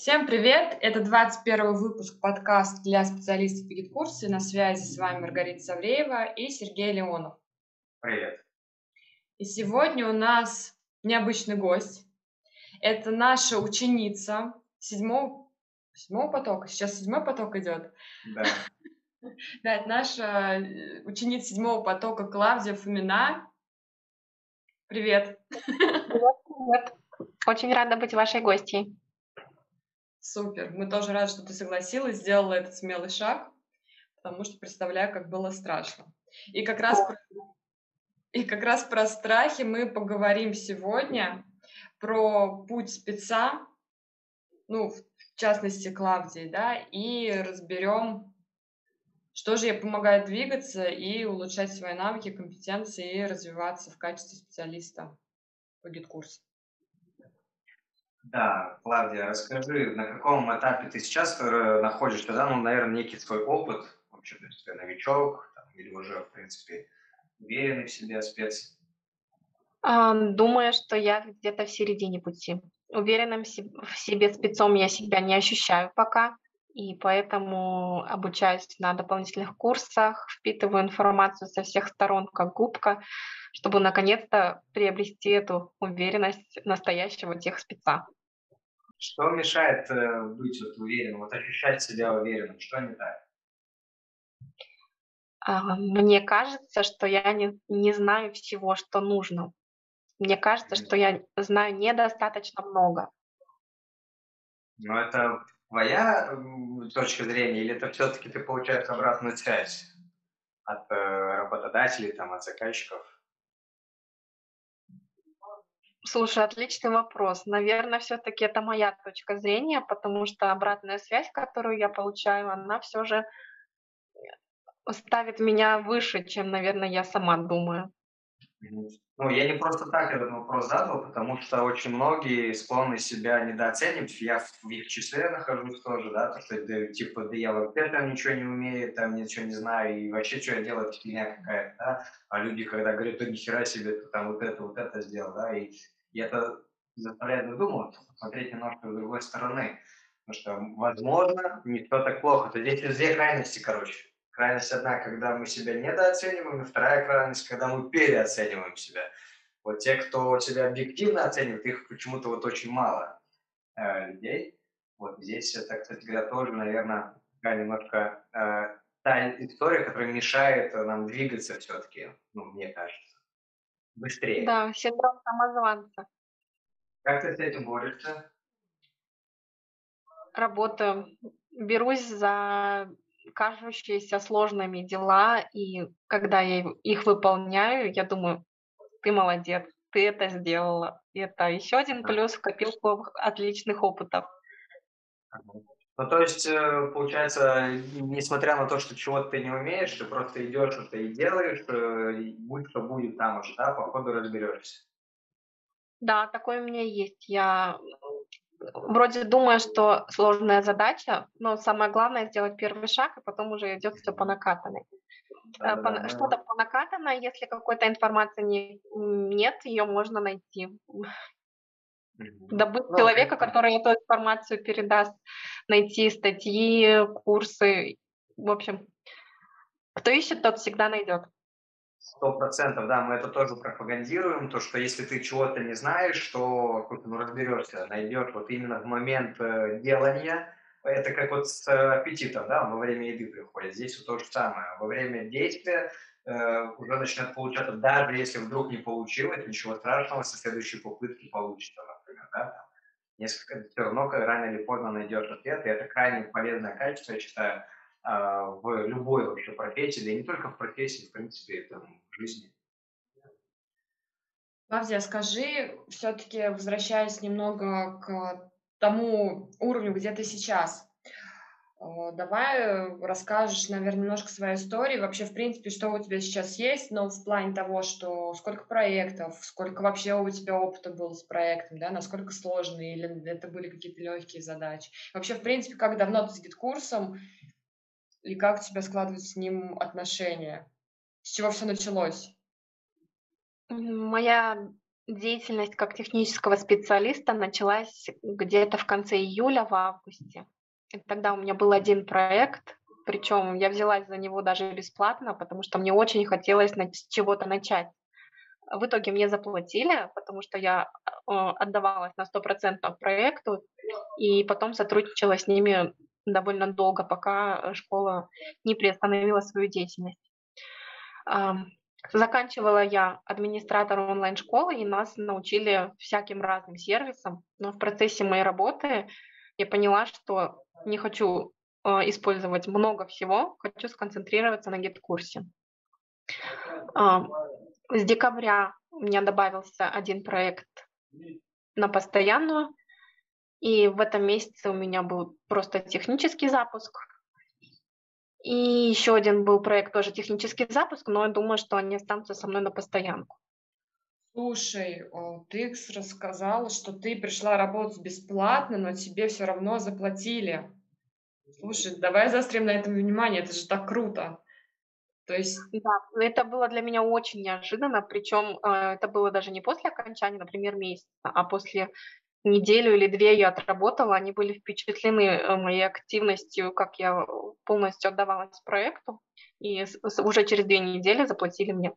Всем привет! Это 21 выпуск подкаста для специалистов Гид-курса. На связи с вами Маргарита Савреева и Сергей Леонов. Привет. И сегодня у нас необычный гость. Это наша ученица седьмого, седьмого потока. Сейчас седьмой поток идет. Да. Да, это наша э, ученица седьмого потока Клавдия Фомина. Привет. Привет, привет. Очень рада быть вашей гостьей. Супер. Мы тоже рады, что ты согласилась, сделала этот смелый шаг, потому что представляю, как было страшно. И как раз, и как раз про страхи мы поговорим сегодня, про путь спеца, ну, в частности, Клавдии, да, и разберем, что же ей помогает двигаться и улучшать свои навыки, компетенции и развиваться в качестве специалиста по GetCourse у. Да, Клавдия, расскажи, на каком этапе ты сейчас э, находишься, да, ну, наверное, некий свой опыт, вообще, то есть ты новичок, там, или уже, в принципе, уверенный в себе спец? Думаю, что я где-то в середине пути. Уверенным в себе спецом я себя не ощущаю пока, и поэтому обучаюсь на дополнительных курсах, впитываю информацию со всех сторон, как губка, чтобы наконец-то приобрести эту уверенность настоящего тех спеца. Что мешает э, быть вот уверенным, вот ощущать себя уверенным? Что не так? А, мне кажется, что я не, не знаю всего, что нужно. Мне кажется, что я знаю недостаточно много. Но это твоя точка зрения, или это все-таки ты получаешь обратную связь от э, работодателей, там, от заказчиков? Слушай, отличный вопрос. Наверное, все-таки это моя точка зрения, потому что обратная связь, которую я получаю, она все же э, ставит меня выше, чем, наверное, я сама думаю. Ну, я не просто так этот вопрос задал, потому что очень многие склонны себя недооценивать. Я в их числе нахожусь тоже, да, то, что да, типа, да я вообще там ничего не умею, там ничего не знаю, и вообще, что я делаю, фигня какая-то, да. А люди, когда говорят, да нихера себе, ты там вот это, вот это сделал, да, и и это заставляет задумываться, посмотреть немножко с другой стороны. Потому что, возможно, не все так плохо. То здесь две крайности, короче. Крайность одна, когда мы себя недооцениваем, и вторая крайность, когда мы переоцениваем себя. Вот те, кто себя объективно оценивает, их почему-то вот очень мало э, людей. Вот здесь это, кстати говоря, тоже, наверное, такая немножко э, та история, которая мешает нам двигаться все-таки, ну, мне кажется быстрее. Да, синдром самозванца. Как ты с этим борешься? Работаю. Берусь за кажущиеся сложными дела, и когда я их выполняю, я думаю, ты молодец, ты это сделала. И это еще один плюс в копилку отличных опытов. Ну, то есть, э, получается, несмотря на то, что чего-то ты не умеешь, ты просто идешь это и делаешь, э, будь что будет там уже, да, по ходу разберешься. Да, такое у меня есть. Я вроде думаю, что сложная задача, но самое главное сделать первый шаг, и потом уже идет все по накатанной. Да, по, да, что-то да. по накатанной, если какой-то информации не, нет, ее можно найти добыть ну, человека, который эту информацию передаст, найти статьи, курсы. В общем, кто ищет, тот всегда найдет. Сто процентов, да, мы это тоже пропагандируем, то, что если ты чего-то не знаешь, то ну, разберешься, найдешь вот именно в момент э, делания, это как вот с аппетитом, да, во время еды приходит, здесь вот то же самое, во время действия э, уже начнет получаться, даже если вдруг не получилось, ничего страшного, со следующей попытки получится да, там, несколько, все равно рано или поздно найдешь ответ, и это крайне полезное качество, я считаю, а, в любой вообще профессии, да и не только в профессии, в принципе, это в жизни. Клавдия, скажи, все-таки возвращаясь немного к тому уровню, где ты сейчас, Э, давай расскажешь, наверное, немножко своей истории, вообще, в принципе, что у тебя сейчас есть, но в плане того, что сколько проектов, сколько вообще у тебя опыта было с проектом, да, насколько сложные, или это были какие-то легкие задачи. Вообще, в принципе, как давно ты с GetCourse ом, и как у тебя складываются с ним отношения? С чего все началось? Моя деятельность как технического специалиста началась где-то в конце июля, в августе. Тогда у меня был один проект, причем я взялась за него даже бесплатно, потому что мне очень хотелось с чего-то начать. В итоге мне заплатили, потому что я э, отдавалась на 100% проекту, и потом сотрудничала с ними довольно долго, пока школа не приостановила свою деятельность. Заканчивала я администратором онлайн-школы, и нас научили всяким разным сервисам, но в процессе моей работы я поняла, что не хочу э, использовать много всего, хочу сконцентрироваться на гид-курсе. Э, с декабря у меня добавился один проект на постоянную, и в этом месяце у меня был просто технический запуск, и еще один был проект, тоже технический запуск, но я думаю, что они останутся со мной на постоянку. Слушай, ты рассказала, что ты пришла работать бесплатно, но тебе все равно заплатили. Слушай, давай заострим на этом внимание, это же так круто. То есть... Да, это было для меня очень неожиданно, причем э, это было даже не после окончания, например, месяца, а после неделю или две я отработала, они были впечатлены э, моей активностью, как я полностью отдавалась проекту, и уже через две недели заплатили мне.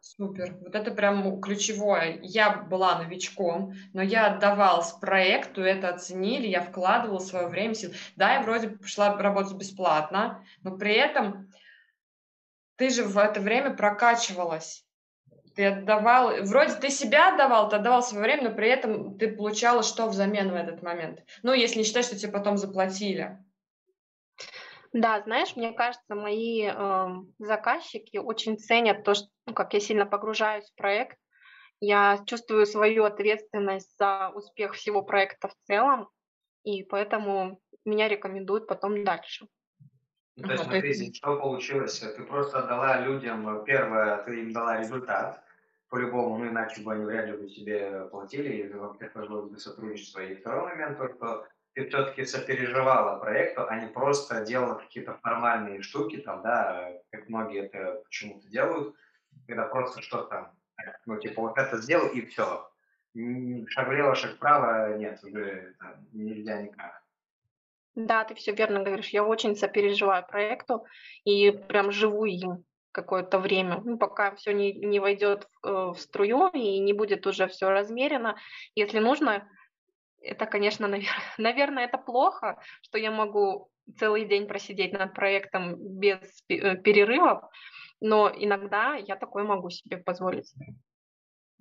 Супер. Вот это прям ключевое. Я была новичком, но я отдавалась проекту, это оценили, я вкладывала свое время, сил. Да, я вроде пошла работать бесплатно, но при этом ты же в это время прокачивалась. Ты отдавал, вроде ты себя отдавал, ты отдавал свое время, но при этом ты получала что взамен в этот момент. Ну, если не считать, что тебе потом заплатили. Да, знаешь, мне кажется, мои э, заказчики очень ценят то, что, ну, как я сильно погружаюсь в проект. Я чувствую свою ответственность за успех всего проекта в целом, и поэтому меня рекомендуют потом дальше. Ну, то есть, смотри, здесь что получилось? Ты просто отдала людям, первое, ты им дала результат, по-любому, ну иначе бы они вряд ли бы тебе платили, и вообще сложилось бы сотрудничество. И второй момент, то, что ты все-таки сопереживала проекту, а не просто делала какие-то формальные штуки, там, да, как многие это почему-то делают, когда просто что-то, ну, типа, вот это сделал, и все. Шаг влево, шаг вправо, нет, уже там, нельзя никак. Да, ты все верно говоришь. Я очень сопереживаю проекту и прям живу им какое-то время, ну, пока все не, не войдет в, э, в струю и не будет уже все размерено. Если нужно, это, конечно, навер... наверное, это плохо, что я могу целый день просидеть над проектом без э, перерывов, но иногда я такое могу себе позволить.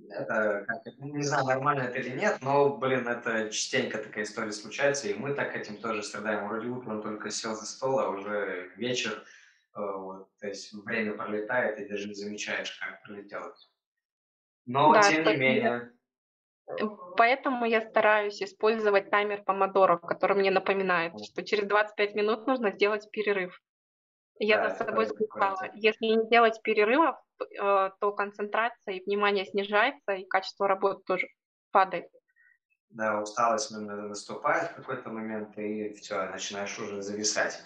Это, не знаю, нормально это или нет, но, блин, это частенько такая история случается, и мы так этим тоже страдаем. Вроде утром только сел за стол, а уже вечер, Э, вот, то есть время пролетает, и даже не замечаешь, как пролетело. Но, да, тем не менее... Поэтому я стараюсь использовать таймер помодоро, который мне напоминает, что через 25 минут нужно сделать перерыв. Я да, за собой сказала, если не делать перерывов, э, то концентрация и внимание снижается, и качество работы тоже падает. Да, усталость наступает в какой-то момент, и все, начинаешь уже зависать.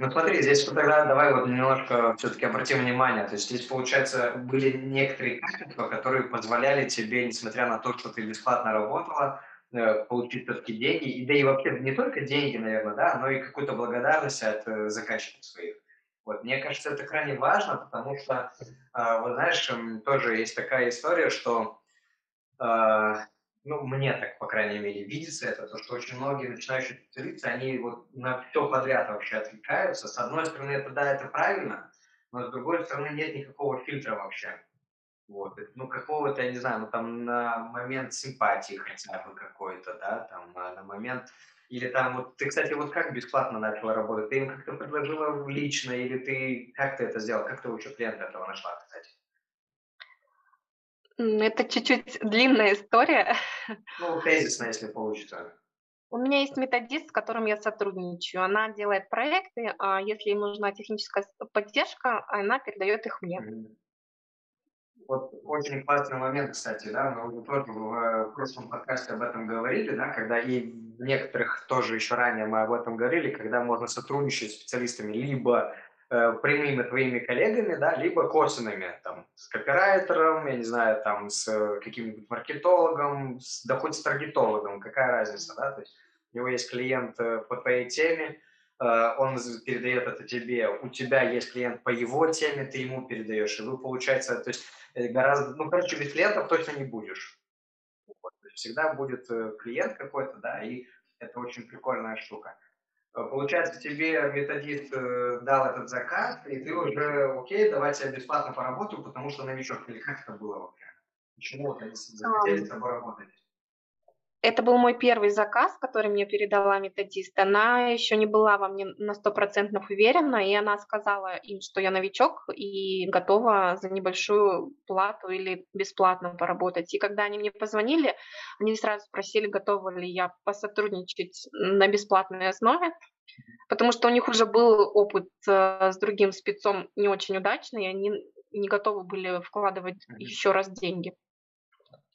Ну смотри, здесь вот тогда давай вот немножко все-таки обратим внимание. То есть здесь, получается, были некоторые качества, которые позволяли тебе, несмотря на то, что ты бесплатно работала, э, получить все-таки деньги, и да и вообще не только деньги, наверное, да, но и какую-то благодарность от э, заказчиков своих. Вот, мне кажется, это крайне важно, потому что, э, вот знаешь, тоже есть такая история, что ну, мне так, по крайней мере, видится это, то, что очень многие начинающие специалисты, они вот на все подряд вообще отвлекаются. С одной стороны, это да, это правильно, но с другой стороны, нет никакого фильтра вообще. Вот, ну, какого-то, я не знаю, ну, там, на момент симпатии хотя бы какой-то, да, там, на, на момент, или там, вот, ты, кстати, вот как бесплатно начала работать? Ты им как-то предложила лично, или ты, как ты это сделал, как ты вообще клиента этого нашла, кстати? Это чуть-чуть длинная история. Ну, тезисно, если получится. У меня есть методист, с которым я сотрудничаю. Она делает проекты, а если им нужна техническая поддержка, она передает их мне. Вот очень классный момент, кстати, да, мы уже тоже в прошлом подкасте об этом говорили, да, когда и в некоторых тоже еще ранее мы об этом говорили, когда можно сотрудничать с специалистами либо э, прямыми твоими коллегами, да, либо косвенными, там, с копирайтером, я не знаю, там, с каким-нибудь маркетологом, с, да хоть с таргетологом, какая разница, да, то есть у него есть клиент по твоей теме, он передает это тебе, у тебя есть клиент по его теме, ты ему передаешь, и вы, получается, то есть гораздо, ну, короче, без клиентов точно не будешь. Вот, всегда будет клиент какой-то, да, и это очень прикольная штука. Э, получается, тебе методист э, дал этот заказ, и ты уже, окей, давайте я бесплатно поработаю, потому что новичок. Или как это было вообще? Почему вот они захотели с тобой работать? Это был мой первый заказ, который мне передала методист. Она еще не была во мне на сто процентов уверена, и она сказала им, что я новичок и готова за небольшую плату или бесплатно поработать. И когда они мне позвонили, они сразу спросили, готова ли я посотрудничать на бесплатной основе, потому что у них уже был опыт э, с другим спецом не очень удачный, и они не готовы были вкладывать еще раз деньги.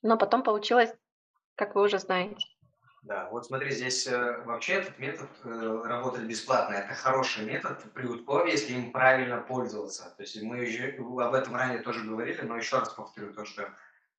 Но потом получилось как вы уже знаете. Да, вот смотри, здесь э, вообще этот метод э, работать бесплатно. Это хороший метод при условии, если им правильно пользоваться. То есть мы уже об этом ранее тоже говорили, но еще раз повторю то, что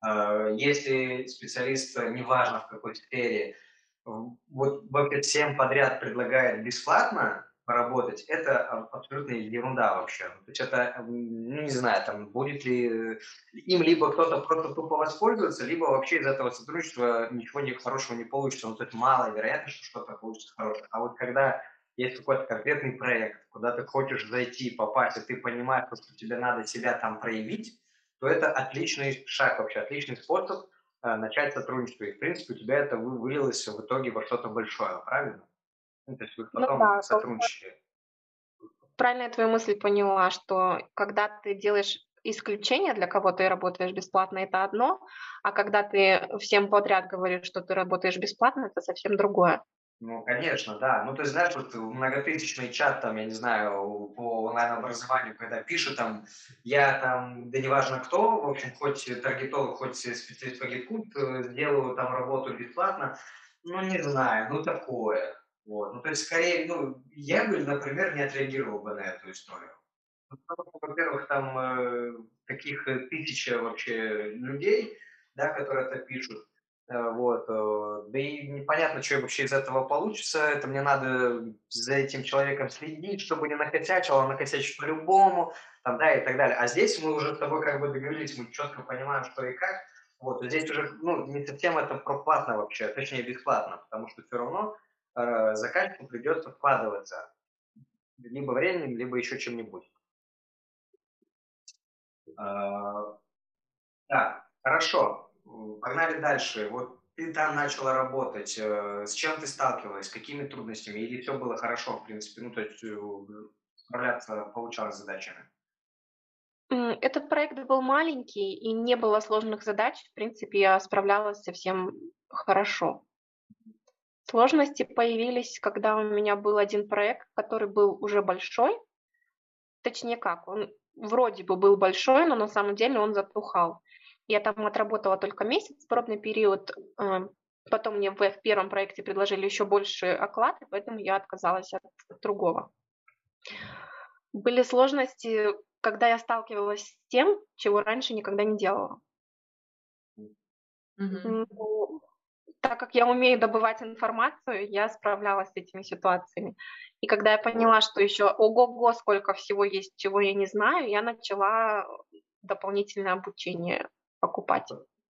э, если специалист, э, неважно в какой сфере, вот вообще всем подряд предлагает бесплатно, поработать, это абсолютная ерунда вообще. То есть это, ну, не знаю, там, будет ли им либо кто-то просто тупо воспользуется, либо вообще из этого сотрудничества ничего не, хорошего не получится. Ну, то есть мало вероятно, что что-то получится хорошее. А вот когда есть какой-то конкретный проект, куда ты хочешь зайти, попасть, и ты понимаешь, что тебе надо себя там проявить, то это отличный шаг вообще, отличный способ э, начать сотрудничество. И, в принципе, у тебя это вылилось в итоге во что-то большое, правильно? Ну, то есть вы потом ну, да, сотрудничали. Правильно я твою мысль поняла, что когда ты делаешь исключение для кого-то и работаешь бесплатно, это одно, а когда ты всем подряд говоришь, что ты работаешь бесплатно, это совсем другое. Ну, конечно, да. Ну, ты знаешь, вот многотысячный чат, там, я не знаю, по онлайн-образованию, когда пишут там, я там, да неважно кто, в общем, хоть таргетолог, хоть специалист по гиткут, э, сделаю там работу бесплатно, ну, не знаю, ну, такое. Вот. Ну, то есть, скорее, ну, я бы, например, не отреагировал бы на эту историю. Ну, во-первых, там э, таких э, тысяча вообще людей, да, которые это пишут. Э, вот. Э, да и непонятно, что вообще из этого получится. Это мне надо за этим человеком следить, чтобы не накосячил, а накосячить по-любому, там, да, и так далее. А здесь мы уже с тобой как бы договорились, мы четко понимаем, что и как. Вот. Здесь уже, ну, не совсем это проплатно вообще, точнее бесплатно, потому что все равно заказчику придется вкладываться либо временем, либо еще чем-нибудь. Э, так, хорошо. Погнали дальше. Вот ты там начала работать. Э, с чем ты сталкивалась? С какими трудностями? Или все было хорошо, в принципе? Ну, то есть э, справляться получалось с задачами? Этот проект был маленький и не было сложных задач. В принципе, я справлялась совсем хорошо. Сложности появились, когда у меня был один проект, который был уже большой. Точнее как, он вроде бы был большой, но на самом деле он затухал. Я там отработала только месяц, пробный период. Э, потом мне в первом проекте предложили еще больше оклад, поэтому я отказалась от другого. Были сложности, когда я сталкивалась с тем, чего раньше никогда не делала. Mm-hmm так как я умею добывать информацию, я справлялась с этими ситуациями. И когда я поняла, что еще ого-го, сколько всего есть, чего я не знаю, я начала дополнительное обучение покупать.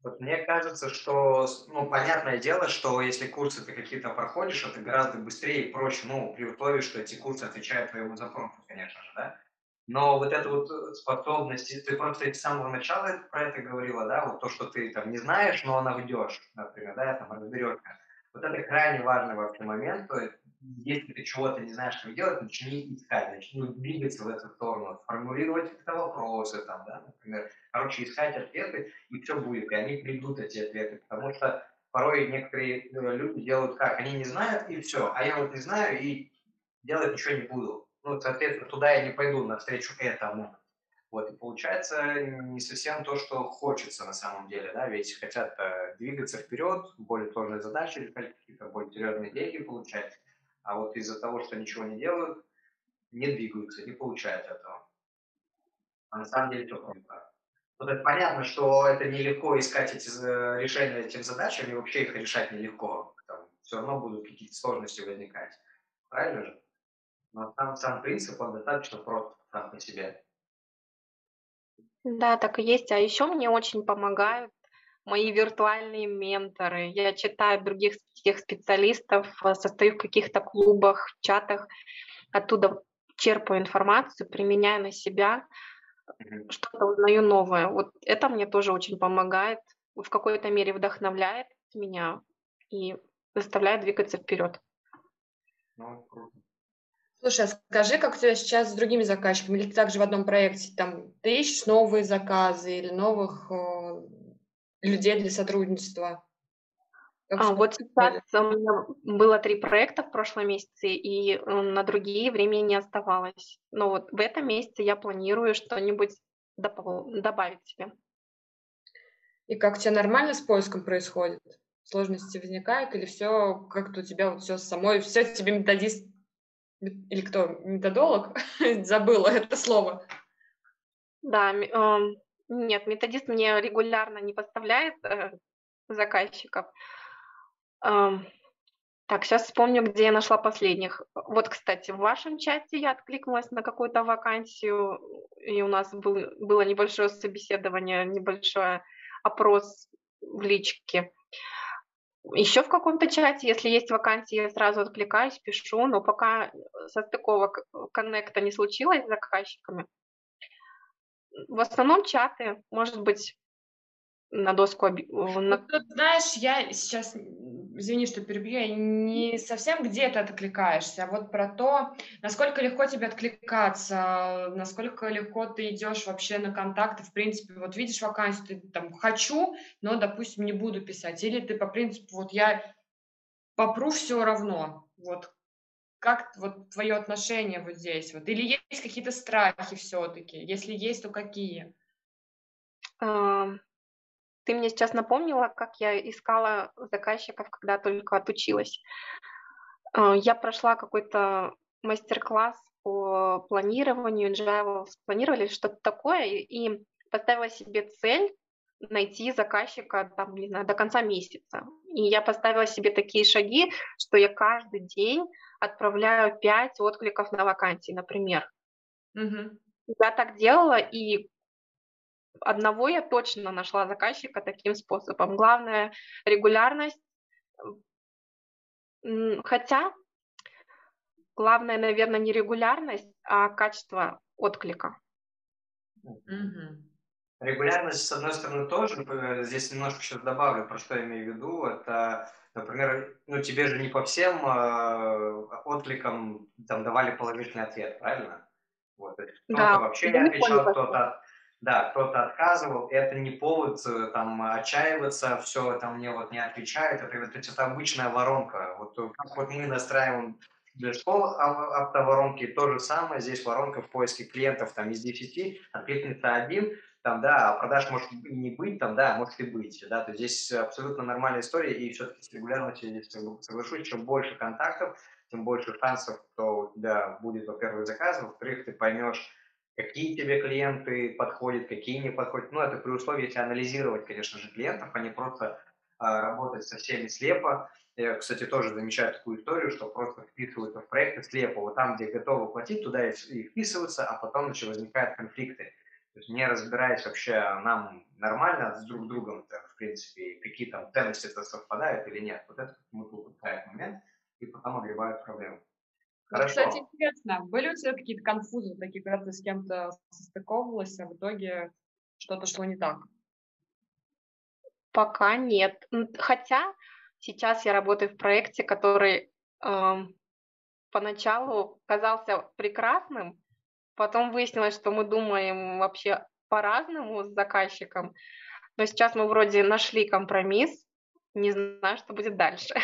Вот мне кажется, что, ну, понятное дело, что если курсы ты какие-то проходишь, это гораздо быстрее и проще, ну, при условии, что эти курсы отвечают твоему запросу, конечно же, да? Но вот эта вот э, способность, ты просто с самого начала про это говорила, да, вот то, что ты там не знаешь, но наведешь, например, да, там разберешься. Вот это крайне важный вообще момент, то есть, если ты чего-то не знаешь, что делать, начни искать, начни двигаться в эту сторону, формулировать какие-то вопросы, там, да, например, короче, искать ответы, и все будет, и они придут, эти ответы, потому что порой некоторые э, люди делают как, они не знают, и все, а я вот не знаю, и делать ничего не буду ну, соответственно, туда я не пойду навстречу этому. Вот, и получается не совсем то, что хочется на самом деле, да, ведь хотят э, двигаться вперед, более сложные задачи решать, какие-то более серьезные деньги получать, а вот из-за того, что ничего не делают, не двигаются, не получают этого. А на самом деле все просто. Вот это понятно, что это нелегко искать эти э, решения этим задачам, и вообще их решать нелегко. Там все равно будут какие-то сложности возникать. Правильно же? Но сам, сам принцип, он достаточно прост сам по себе. Да, так и есть. А еще мне очень помогают мои виртуальные менторы. Я читаю других тех специалистов, э, состою в каких-то клубах, чатах, оттуда черпаю информацию, применяю на себя, что-то узнаю новое. Вот это мне тоже очень помогает, в какой-то мере вдохновляет меня и заставляет двигаться вперед. Ну, Слушай, а скажи, как у тебя сейчас с другими заказчиками, или ты также в одном проекте, там, ты ищешь новые заказы или новых э, людей для сотрудничества? а, вот сейчас у меня было три проекта в прошлом месяце, и э, на другие времени не оставалось. Но вот в этом месяце я планирую что-нибудь добавить себе. И как у тебя нормально с поиском происходит? Сложности возникают или все как-то у тебя вот все самой, все тебе методист или кто, методолог? Забыла это слово. Да, э, нет, методист мне регулярно не поставляет э, заказчиков. Так, сейчас вспомню, где я нашла последних. Вот, кстати, в вашем чате я откликнулась на какую-то вакансию, и у нас был, было небольшое собеседование, небольшой опрос в личке. Еще в каком-то чате, если есть вакансии, я сразу откликаюсь, пишу, но пока состыковок коннекта не случилось с заказчиками. В основном чаты, может быть, на доску... На... Знаешь, я сейчас, извини, что перебью, я не совсем где ты откликаешься, а вот про то, насколько легко тебе откликаться, насколько легко ты идешь вообще на контакты, в принципе, вот видишь вакансию, ты там «хочу», но, допустим, не буду писать, или ты по принципу вот я попру все равно, вот как вот твое отношение вот здесь, вот, или есть какие-то страхи все-таки, если есть, то какие? Ты мне сейчас напомнила, как я искала заказчиков, когда только отучилась. А, я прошла какой-то мастер-класс по планированию, Agile, планировали что-то такое, и поставила себе цель найти заказчика там, не знаю, до конца месяца. И я поставила себе такие шаги, что я каждый день отправляю 5 откликов на вакансии, например. Угу. Я так делала, и одного я точно нашла заказчика таким способом. Главное регулярность. Хотя главное, наверное, не регулярность, а качество отклика. Регулярность, с одной стороны, тоже, здесь немножко сейчас добавлю, про что я имею в виду, это, например, ну, тебе же не по всем э, откликам там давали положительный ответ, правильно? Вот, кто-то да, вообще не отвечал, кто-то да, кто-то отказывал, это не повод э, там отчаиваться, все, там мне вот не отвечают, это, это, это обычная воронка. Вот э, как вот мы настраиваем для школ автоворонки, то же самое, здесь воронка в поиске клиентов, там из 10 откликнется один, там, да, а продаж может и не быть, там, да, может и быть, да, то здесь абсолютно нормальная история, и все-таки с регулярностью здесь соглашусь, чем больше контактов, тем больше шансов, что у тебя будет, во-первых, заказ, во-вторых, ты поймешь, какие тебе клиенты подходят, какие не подходят. Ну, это при условии, если анализировать, конечно же, клиентов, а не просто а, работать со всеми слепо. Я, кстати, тоже замечаю такую историю, что просто вписываются в проекты слепо. Вот там, где готовы платить, туда и, и вписываются, а потом еще возникают конфликты. То есть не разбираясь вообще, нам нормально с друг другом, в принципе, какие там ценности-то совпадают или нет. Вот это мы упускаем момент и потом огребают проблему. Хорошо. Кстати, интересно, были у тебя какие-то конфузы такие, когда ты с кем-то состыковывалась, а в итоге что-то шло не так? Пока нет. Хотя сейчас я работаю в проекте, который э, поначалу казался прекрасным, потом выяснилось, что мы думаем вообще по-разному с заказчиком, но сейчас мы вроде нашли компромисс, не знаю, что будет дальше.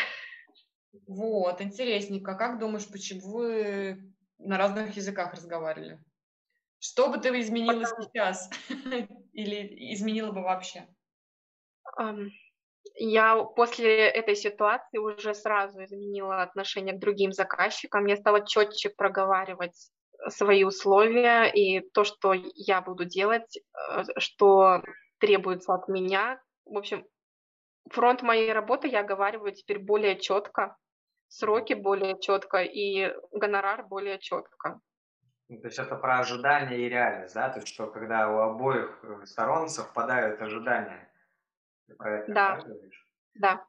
Вот, интересненько. Как думаешь, почему вы на разных языках разговаривали? Что бы ты изменила Потому... сейчас? Или изменила бы вообще? Я после этой ситуации уже сразу изменила отношение к другим заказчикам. Я стала четче проговаривать свои условия и то, что я буду делать, э, что требуется от меня. В общем, фронт моей работы я оговариваю теперь более четко, сроки более четко и гонорар более четко. Ну, то есть это про ожидания и реальность, да? То есть что когда у обоих э, сторон совпадают ожидания. Ты про это да. Да.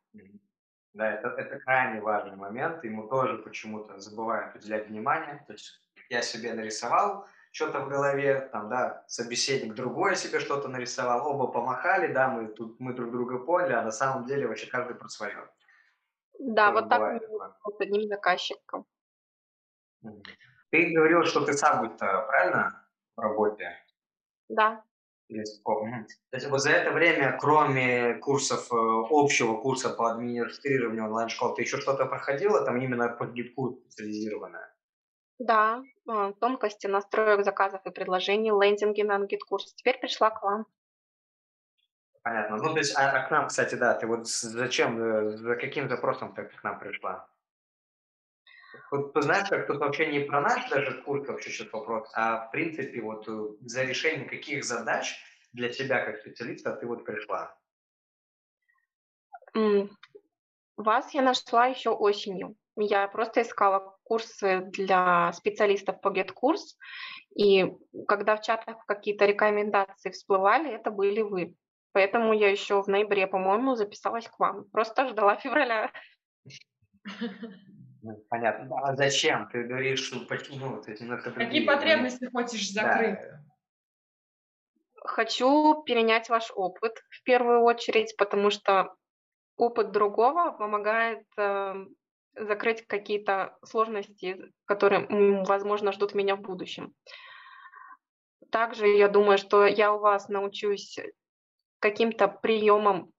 Да, это, это крайне важный момент, ему тоже почему-то забывают уделять внимание. То есть я себе нарисовал что-то в голове, там, да, собеседник другое себе что-то нарисовал, оба помахали, да, мы тут мы друг друга поняли, а на самом деле вообще каждый про свое. Да, вот так с одним заказчиком. Ты говорил, что ты сам будь правильно, в работе? Да. То есть вот за это время, кроме курсов, э, общего курса по администрированию онлайн-школ, ты еще что-то проходила, там именно по GetCourse специализированное? Да, а, тонкости настроек заказов и предложений, лендинги на GetCourse. Теперь пришла к вам. Понятно. Ну, то есть, а, а к нам, кстати, да, ты вот зачем, э, за каким запросом ты к нам пришла? Вот ты знаешь, как тут вообще не про наш даже курс вообще сейчас вопрос, а в принципе вот э, за решение каких задач для тебя как специалиста ты вот пришла? Вас я нашла еще осенью. Я просто искала курсы для специалистов по GetCourse, и когда в чатах какие-то рекомендации всплывали, это были вы. Поэтому я еще в ноябре, по-моему, записалась к вам. Просто ждала февраля. Ну, понятно. А зачем? Ты говоришь, что почему? То есть немножко Какие потребности хочешь закрыть? Да. Хочу перенять ваш опыт в первую очередь, потому что опыт другого помогает э, закрыть какие-то сложности, которые, возможно, ждут меня в будущем. Также я думаю, что я у вас научусь каким-то приемам,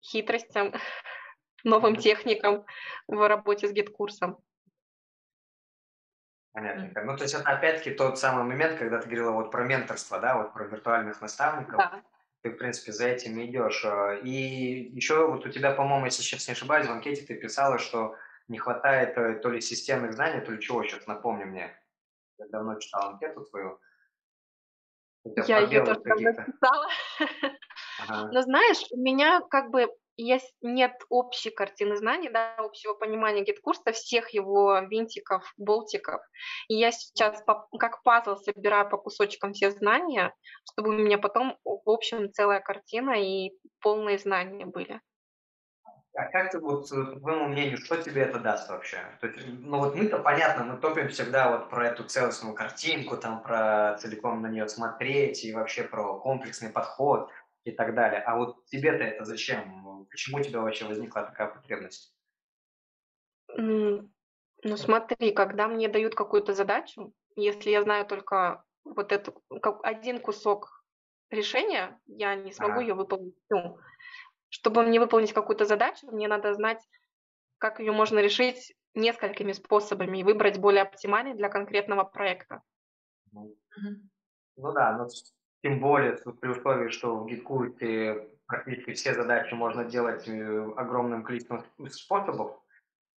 хитростям, новым техникам в работе с GetCourse ом. Понятно. Ну, то есть это опять-таки тот самый момент, когда ты говорила вот про менторство, да, вот про виртуальных наставников. Да. Ты, в принципе, за этим идешь. А, и еще вот у тебя, по-моему, если сейчас не ошибаюсь, в анкете ты писала, что не хватает э, то ли системных знаний, то ли чего, сейчас напомни мне. Я давно читал анкету твою. Я ее тоже давно писала. Ага. Но знаешь, у меня как бы есть, нет общей картины знаний, да, общего понимания GetCourse а, всех его винтиков, болтиков. И я сейчас по, как пазл собираю по кусочкам все знания, чтобы у меня потом в общем целая картина и полные знания были. А как ты, вот, по твоему мнению, что тебе это даст вообще? То есть, ну вот мы-то, понятно, мы топим всегда вот про эту целостную картинку, там про целиком на нее смотреть и вообще про комплексный подход и так далее. А вот тебе-то это зачем? Почему у тебя вообще возникла такая потребность? Ну, смотри, когда мне дают какую-то задачу, если я знаю только вот этот один кусок решения, я не смогу ага. ее выполнить. Чтобы мне выполнить какую-то задачу, мне надо знать, как ее можно решить несколькими способами и выбрать более оптимальный для конкретного проекта. Ну, ну да, но тем более при условии, что в гид-курсе практически все задачи можно делать э, огромным количеством способов,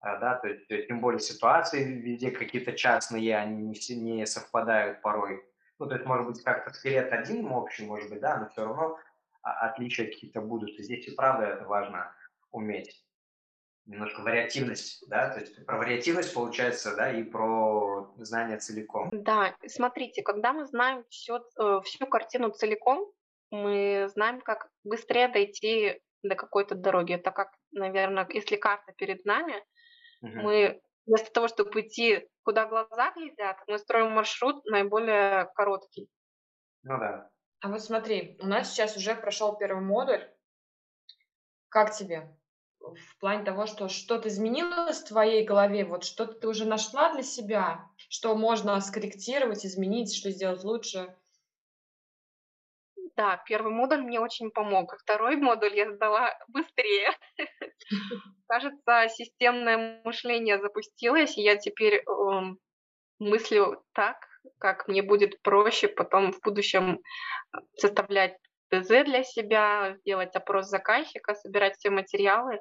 а, да, то есть э, тем более ситуации везде какие-то частные, они не, не совпадают порой. Ну, то есть, может быть, как-то скелет один общий, может быть, да, но все равно отличия какие-то будут. И здесь и правда это важно уметь немножко вариативность, да, то есть про вариативность получается, да, и про знание целиком. Да, смотрите, когда мы знаем все, э, всю картину целиком, мы знаем, как быстрее дойти до какой-то дороги. Это как, наверное, если карта перед нами, угу. мы вместо того, чтобы идти, куда глаза глядят, мы строим маршрут наиболее короткий. Ну да. А вот смотри, у нас сейчас уже прошел первый модуль. Как тебе? в плане того, что что-то изменилось в твоей голове, вот что-то ты уже нашла для себя, что можно скорректировать, изменить, что сделать лучше? Да, первый модуль мне очень помог. Второй модуль я сдала быстрее. Кажется, системное мышление запустилось, и я теперь э, мыслю так, как мне будет проще потом в будущем э, составлять ТЗ для себя, сделать опрос заказчика, собирать все материалы.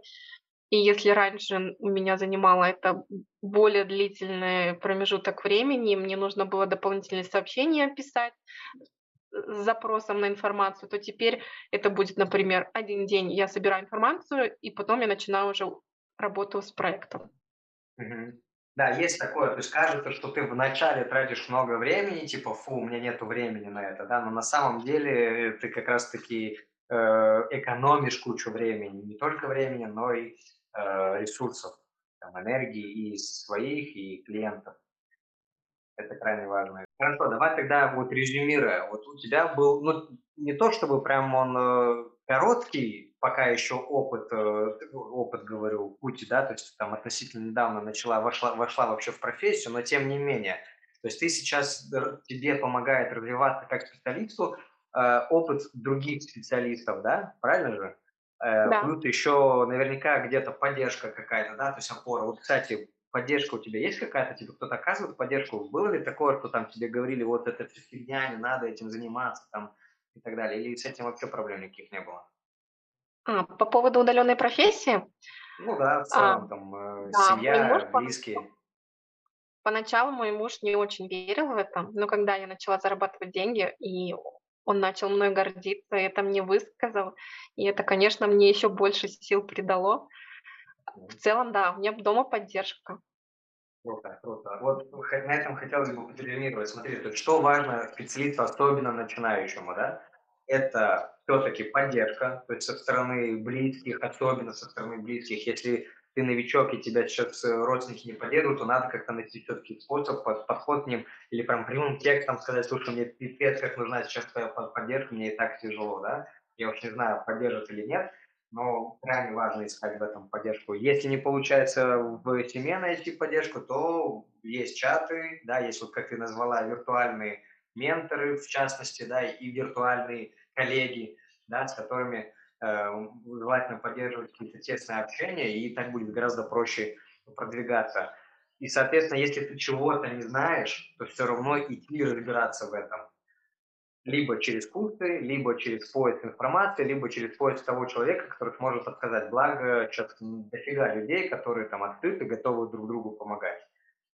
И если раньше меня занимало это более длительный промежуток времени, мне нужно было дополнительные сообщения писать с запросом на информацию, то теперь это будет, например, один день я собираю информацию, и потом я начинаю уже работу с проектом. Мгм. Да, есть такое. То есть кажется, что ты вначале тратишь много времени, типа, фу, у меня нету времени на это, да, но на самом деле ты как раз-таки э, экономишь кучу времени, не только времени, но и э, ресурсов, там, энергии и своих, и клиентов. Это крайне важно. Хорошо, давай тогда вот резюмируя. Вот у тебя был, ну, не то чтобы прям он э, короткий, пока еще опыт, э, опыт, говорю, путь, да, то есть там относительно недавно начала, вошла, вошла вообще в профессию, но тем не менее. То есть ты сейчас, тебе помогает развиваться как специалисту э, опыт других специалистов, да, правильно же? Э, да. Плюс еще наверняка где-то поддержка какая-то, да, то есть опора. Вот, кстати, поддержка у тебя есть какая-то, тебе кто-то оказывает поддержку? Было ли такое, что там тебе говорили, вот это все фигня, не надо этим заниматься там и так далее? Или с этим вообще проблем никаких не было? А, по поводу удаленной профессии? Ну да, в целом, а, там, э, да, семья, муж, близкие. Поначалу мой муж не очень верил в это, но когда я начала зарабатывать деньги, и он начал мной гордиться, это мне высказал, и это, конечно, мне еще больше сил придало. В целом, да, у меня дома поддержка. Круто, круто. Вот на этом хотелось бы потренировать. Смотри, то что важно специалисту, особенно начинающему, да? Это все-таки поддержка, то есть со стороны близких, особенно со стороны близких. Если ты новичок и тебя сейчас э, родственники не поддерживают, то надо как-то найти все-таки способ, подход к ним, или прям прямым текстом сказать, слушай, мне пипец, как нужна сейчас твоя поддержка, мне и так тяжело, да? Я уж не знаю, поддержат или нет, но крайне важно искать в этом поддержку. Если не получается в семье найти поддержку, то есть чаты, да, есть вот, как ты назвала, виртуальные менторы, в частности, да, и виртуальные коллеги, да, с которыми э, желательно поддерживать какие-то тесные общения, и так будет гораздо проще продвигаться. И, соответственно, если ты чего-то не знаешь, то все равно идти разбираться в этом либо через курсы, либо через поиск информации, либо через поиск того человека, который сможет подсказать. Благо, сейчас дофига людей, которые там открыты, готовы друг другу помогать.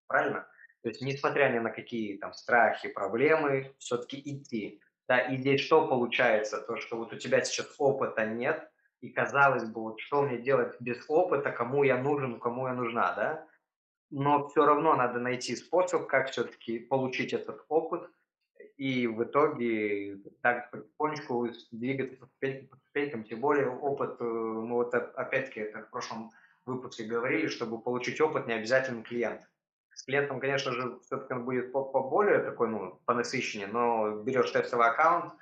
Правильно? То есть, несмотря ни на какие там страхи, проблемы, все-таки идти. Да, и здесь что получается? То, что вот у тебя сейчас опыта нет, и казалось бы, вот что мне делать без опыта, кому я нужен, кому я нужна, да? Но все равно надо найти способ, как все-таки получить этот опыт – и в итоге так потихонечку двигаться по ступенькам, по ступенькам, тем более опыт, э, мы вот опять-таки это в прошлом выпуске говорили, чтобы получить опыт, не обязательно клиент. С клиентом, конечно же, все-таки он будет поболее такой, ну, понасыщеннее, но берешь тестовый аккаунт,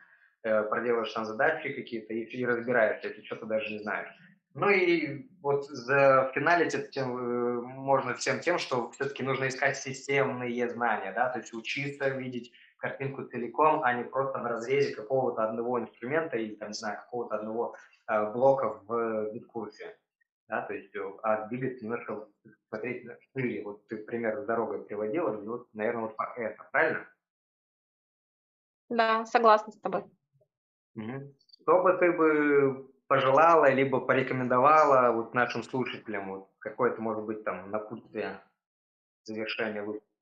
э, проделаешь там задачи какие-то и, и разбираешься, если что-то даже не знаешь. Ну и вот за финале тем, э, можно всем тем, что все-таки нужно искать системные знания, да, то есть учиться видеть картинку целиком, а не просто на разрезе какого-то одного инструмента или, там, не знаю, какого-то одного э, блока в биткурсе. Да, то есть, э, а двигаться немножко смотреть шире. Вот ты пример с дорогой приводила, и вот, наверное, вот это, правильно? Да, согласна с тобой. Угу. Что бы ты бы пожелала, либо порекомендовала вот нашим слушателям, вот какое-то, может быть, там напутствие завершения выпуска?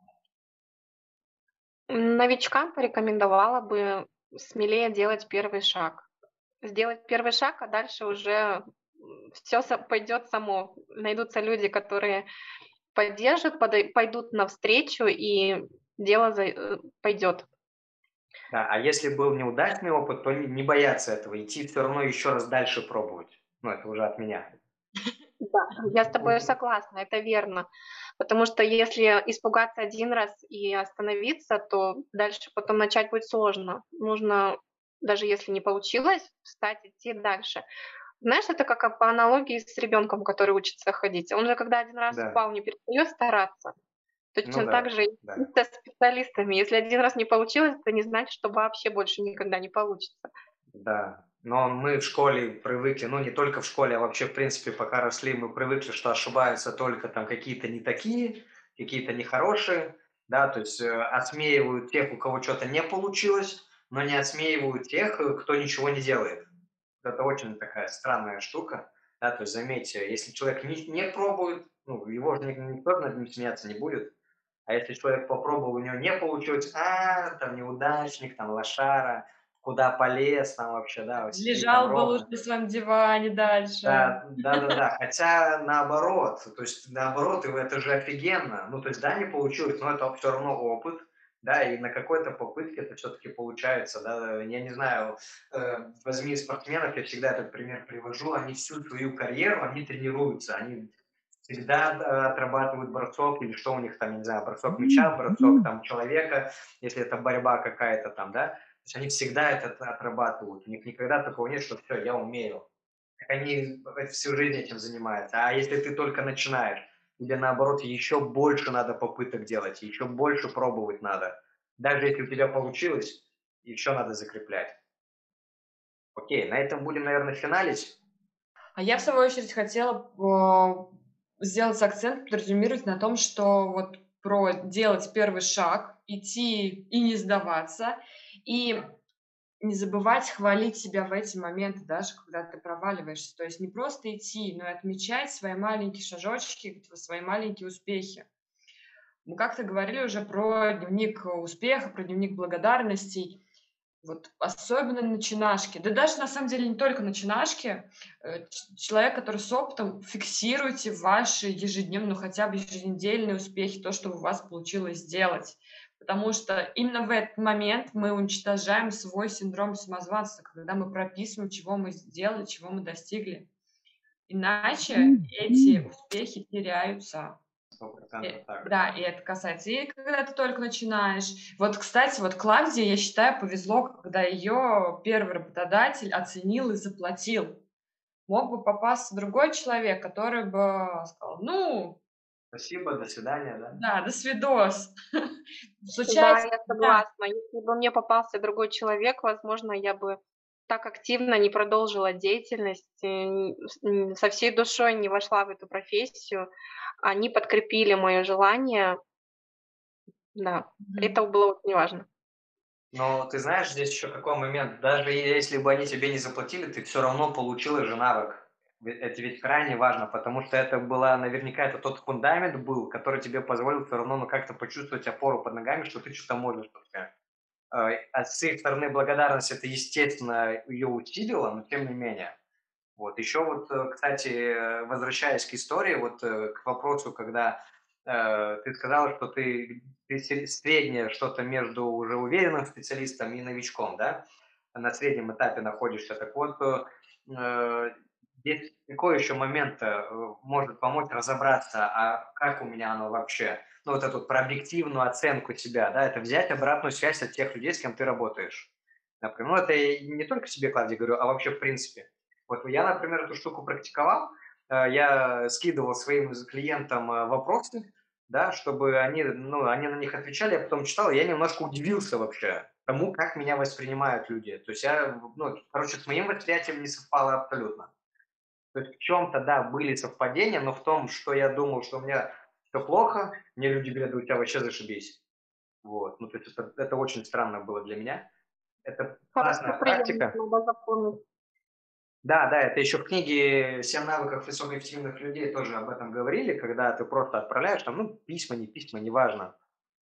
Новичкам порекомендовала бы смелее делать первый шаг. Сделать первый шаг, а дальше уже все пойдет само. Найдутся люди, которые поддержат, пойдут навстречу, и дело э, пойдет. Да, а если был неудачный опыт, то не бояться этого, идти все равно еще раз дальше пробовать. Ну, это уже от меня. Да, я с тобой согласна, это верно. Потому что если испугаться один раз и остановиться, то дальше потом начать будет сложно. Нужно, даже если не получилось, встать, идти дальше. Знаешь, это как по аналогии с ребенком, который учится ходить. Он же, когда один раз да. упал, не перестает стараться. Точно ну, да, так же да. и со специалистами. Если один раз не получилось, это не значит, что вообще больше никогда не получится. Да, но мы в школе привыкли, ну не только в школе, а вообще в принципе пока росли, мы привыкли, что ошибаются только там какие-то не такие, какие-то нехорошие, да, то есть э, отсмеивают тех, у кого что-то не получилось, но не отсмеивают тех, кто ничего не делает. Это очень такая странная штука. Да, то есть заметьте, если человек не, не пробует, ну, его же никто над ним смеяться не будет. А если человек попробовал, у него не получилось, а, там неудачник, там лошара, куда полез там вообще, да. Лежал бы лучше на своем диване дальше. Да, да, да, да. Хотя наоборот, то есть наоборот, это же офигенно. Ну, то есть, да, не получилось, но это все равно опыт, да, и на какой-то попытке это все-таки получается, да, я не знаю, э, возьми спортсменов, я всегда этот пример привожу, они всю свою карьеру, они тренируются, они всегда э, отрабатывают бросок или что у них там, не знаю, бросок мяча, бросок там человека, если это борьба какая-то там, да, то есть они всегда это отрабатывают, у них никогда такого нет, что все, я умею. Они всю жизнь этим занимаются. А если ты только начинаешь, или наоборот еще больше надо попыток делать, еще больше пробовать надо. Даже если у тебя получилось, еще надо закреплять. Окей, на этом будем, наверное, финалить. А я, в свою очередь, хотела э, сделать акцент, подразумевать на том, что вот про делать первый шаг, идти и не сдаваться, и не забывать хвалить себя в эти моменты, даже когда ты проваливаешься. То есть не просто идти, но и отмечать свои маленькие шажочки, свои маленькие успехи. Мы как-то говорили уже про дневник успеха, про дневник благодарностей. Вот особенно начинашки. Да даже на самом деле не только начинашки. Э, человек, который с опытом, фиксируйте ваши ежедневные, ну хотя бы еженедельные успехи, то, что у вас получилось сделать потому что именно в этот момент мы уничтожаем свой синдром самозванца, когда мы прописываем, чего мы сделали, чего мы достигли. Иначе эти успехи теряются. И, да, и это касается и когда ты только начинаешь. Вот, кстати, вот Клавдии, я считаю, повезло, когда ее первый работодатель оценил и заплатил. Мог бы попасться другой человек, который бы сказал, ну, Спасибо, до свидания, да? Да, до свидос. Случается, да, я согласна. Да. Если бы мне попался другой человек, возможно, я бы так активно не продолжила деятельность, э, со всей душой не вошла в эту профессию. Они подкрепили мое желание. Да, mm-hmm. это было очень важно. Но ты знаешь, здесь еще какой момент. Даже если бы они тебе не заплатили, ты все равно получила же навык. Это ведь крайне важно, потому что это была, наверняка, это тот фундамент был, который тебе позволил все равно ну, как-то почувствовать опору под ногами, что ты что-то можешь. А, а с их стороны благодарность это, естественно, ее усилило, но тем не менее. Вот. Еще вот, э, кстати, возвращаясь к истории, вот э, к вопросу, когда э, ты сказала, что ты, ты среднее что-то между уже уверенным специалистом и новичком, да, на среднем этапе находишься. Так вот, э, Здесь какой еще момент э, может помочь разобраться, а как у меня оно вообще? Ну, вот эту про объективную оценку себя, да, это взять обратную связь от тех людей, с кем ты работаешь. Например, ну, это я не только себе, Клавдия, говорю, а вообще в принципе. Вот я, например, эту штуку практиковал, э, я скидывал своим клиентам э, вопросы, да, чтобы они, ну, они на них отвечали, я потом читал, и я немножко удивился вообще тому, как меня воспринимают люди. То есть я, ну, короче, с моим восприятием не совпало абсолютно. То есть в чем-то, да, были совпадения, но в том, что я думал, что у меня все плохо, мне люди говорят, у тебя вообще зашибись. Вот, ну то есть это, это очень странно было для меня. Это классная практика. Да, да, это еще в книге «Семь навыков высокоэффективных людей» тоже об этом говорили, когда ты просто отправляешь там, ну, письма, не письма, неважно,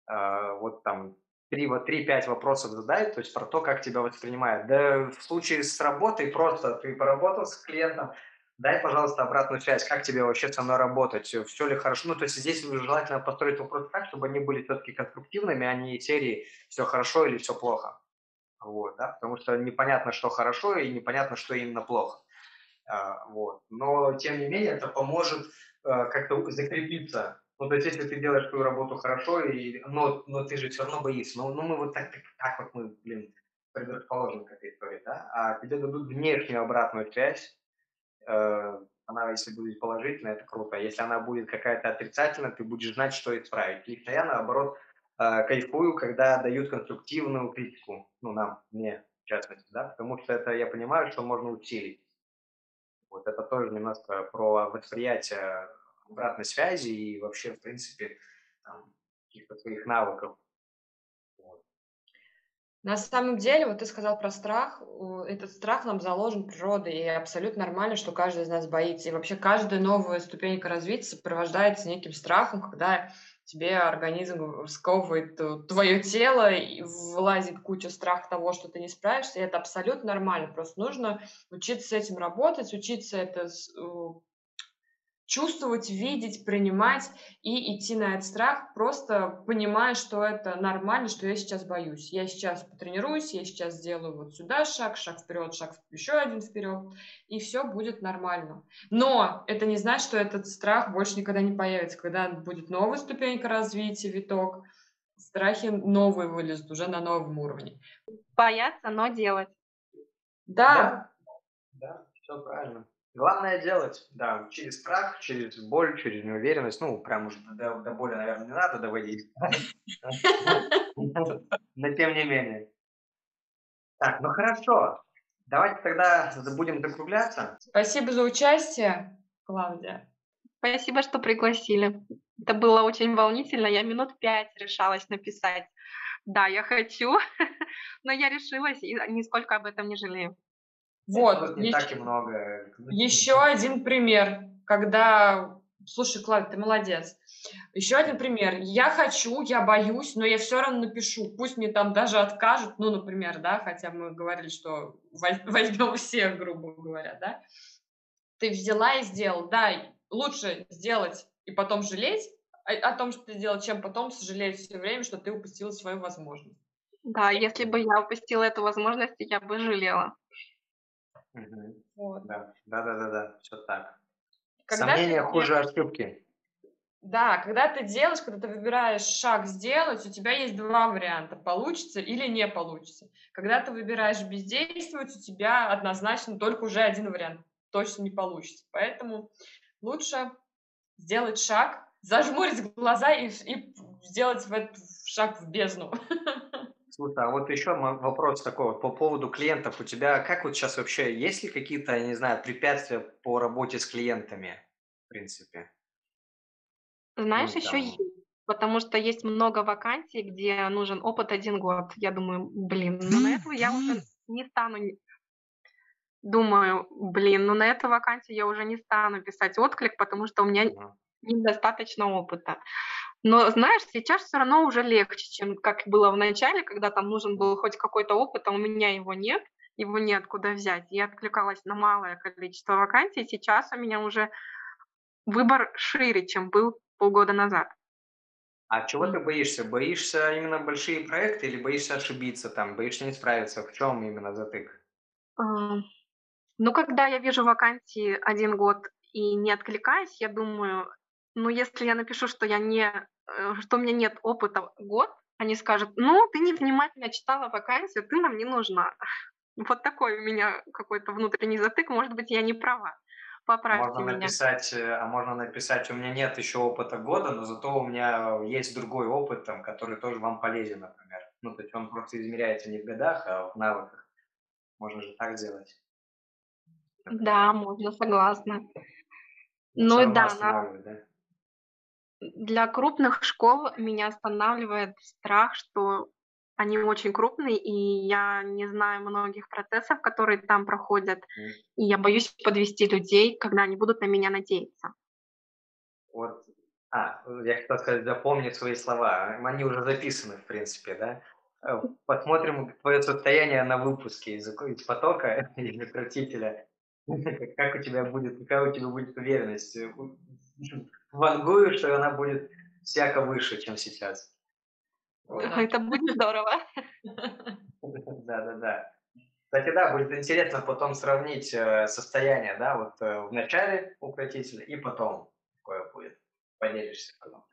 э, вот там три, вот три-пять вопросов задай, то есть про то, как тебя воспринимают. Да в случае с работой просто ты поработал с клиентом, дай, пожалуйста, обратную связь, как тебе вообще со мной работать, все ли хорошо. Ну, то есть здесь желательно построить вопрос так, чтобы они были все-таки конструктивными, а не серии «все хорошо» или «все плохо». Вот, да, потому что непонятно, что хорошо, и непонятно, что именно плохо. А, вот. Но, тем не менее, это поможет а, как-то закрепиться. Ну, то есть, если ты делаешь свою работу хорошо, и, но, но ты же все равно боишься. Ну, ну мы вот так, так, так вот мы, блин, предрасположены к этой истории, да? А тебе дадут внешнюю обратную связь, она, если будет положительная, это круто. А если она будет какая-то отрицательная, ты будешь знать, что исправить. Лично я, наоборот, э, кайфую, когда дают конструктивную критику. Ну, нам, мне, в частности, да, потому что это я понимаю, что можно усилить. Вот это тоже немножко про восприятие обратной связи и вообще, в принципе, каких-то своих навыков На самом деле, вот ты сказал про страх. Этот страх нам заложен природой, и абсолютно нормально, что каждый из нас боится. И вообще каждая новая ступенька развития сопровождается неким страхом, когда тебе организм сковывает твое тело, и вылазит куча страха того, что ты не справишься, и это абсолютно нормально. Просто нужно учиться с этим работать, учиться это чувствовать, видеть, принимать и идти на этот страх, просто понимая, что это нормально, что я сейчас боюсь. Я сейчас потренируюсь, я сейчас сделаю вот сюда шаг, шаг вперед, шаг еще один вперед, и все будет нормально. Но это не значит, что этот страх больше никогда не появится. Когда будет новая ступенька развития, виток, страхи новые вылезут уже на новом уровне. Бояться, но делать. Да. Да, да все правильно. Главное делать, да, через страх, через боль, через неуверенность. Ну, прям уже до, до боли, наверное, не надо доводить. Но тем не менее. Так, ну хорошо. Давайте тогда будем закругляться. Спасибо за участие, Клавдия. Спасибо, что пригласили. Это было очень волнительно. Я минут пять решалась написать. Да, я хочу, но я решилась и нисколько об этом не жалею. Вот, не еще, так и много. Еще один пример, когда, слушай, Клавь, ты молодец. Еще один пример. Я хочу, я боюсь, но я все равно напишу. Пусть мне там даже откажут, ну, например, да, хотя мы говорили, что возьмем всех, грубо говоря, да. Ты взяла и сделал. Да, лучше сделать и потом жалеть о, о том, что ты сделал, чем потом сожалеть все время, что ты упустила свою возможность. Да, если бы я упустила эту возможность, я бы жалела. Вот. Да, да, да, да, да, все так. Когда Сомнения ты хуже ошибки. Да, когда ты делаешь, когда ты выбираешь шаг сделать, у тебя есть два варианта, получится или не получится. Когда ты выбираешь бездействовать, у тебя однозначно только уже один вариант, точно не получится. Поэтому лучше сделать шаг, зажмурить глаза и, и сделать в этот шаг в бездну. Слушай, а вот еще вопрос такой вот по поводу клиентов. У тебя как вот сейчас вообще, есть ли какие-то, я не знаю, препятствия по работе с клиентами, в принципе? Знаешь, Ну, еще есть, потому что есть много вакансий, где нужен опыт один год. Я думаю, блин, ну на этого я уже не стану, думаю, блин, ну на эту вакансию я уже не стану писать отклик, потому что у меня недостаточно опыта. Но, знаешь, сейчас все равно уже легче, чем как было в начале, когда там нужен был хоть какой-то опыт, а у меня его нет, его неоткуда взять. Я откликалась на малое количество вакансий, сейчас у меня уже выбор шире, чем был полгода назад. А чего ты боишься? Боишься именно большие проекты или боишься ошибиться там, боишься не справиться? В чем именно затык? Ну, когда я вижу вакансии один год и не откликаюсь, я думаю, ну, если я напишу, что я не, что у меня нет опыта год, они скажут, ну, ты невнимательно читала вакансию, ты нам не нужна. Вот такой у меня какой-то внутренний затык, может быть, я не права. Поправьте можно меня. написать, э, а можно написать, у меня нет еще опыта года, но зато у меня есть другой опыт, там, который тоже вам полезен, например. Ну, то есть он просто измеряется не в годах, а в навыках. Можно же так сделать. Да, можно, согласна. Ну да, на... да, для крупных школ меня останавливает страх, что они очень крупные, и я не знаю многих процессов, которые там проходят, и я боюсь подвести людей, когда они будут на меня надеяться. Вот, а, я хотел сказать, запомни свои слова, они уже записаны, в принципе, да? Э, посмотрим твое состояние на выпуске из, из потока или крутителя. Как у тебя будет, какая у тебя будет уверенность? Вангую, что она будет всяко выше, чем сейчас. Это будет здорово. Да-да-да. Кстати, да, будет интересно потом сравнить э, состояние, да, вот э, в начале укротителя и потом какое будет. Поделишься потом.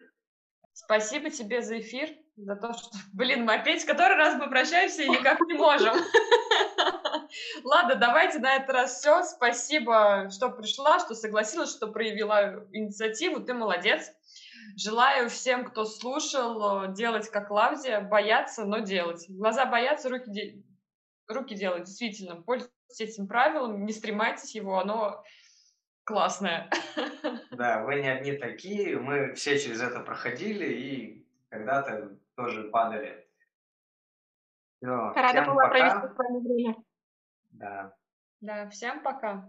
Спасибо тебе за эфир, за то, что, блин, мы опять который раз мы прощаемся и никак не можем. Ладно, давайте на этот раз все. Спасибо, что пришла, что согласилась, что проявила инициативу. Ты молодец. Желаю всем, кто слушал, делать как Клавдия, бояться, но делать. Глаза боятся, руки, де... руки делать. Действительно, пользуйтесь этим правилом, не стремайтесь его, оно классное. Да, вы не одни такие, мы все через это проходили и когда-то тоже падали Всё, Рада была пока. провести с вами время. Да. Да, всем пока.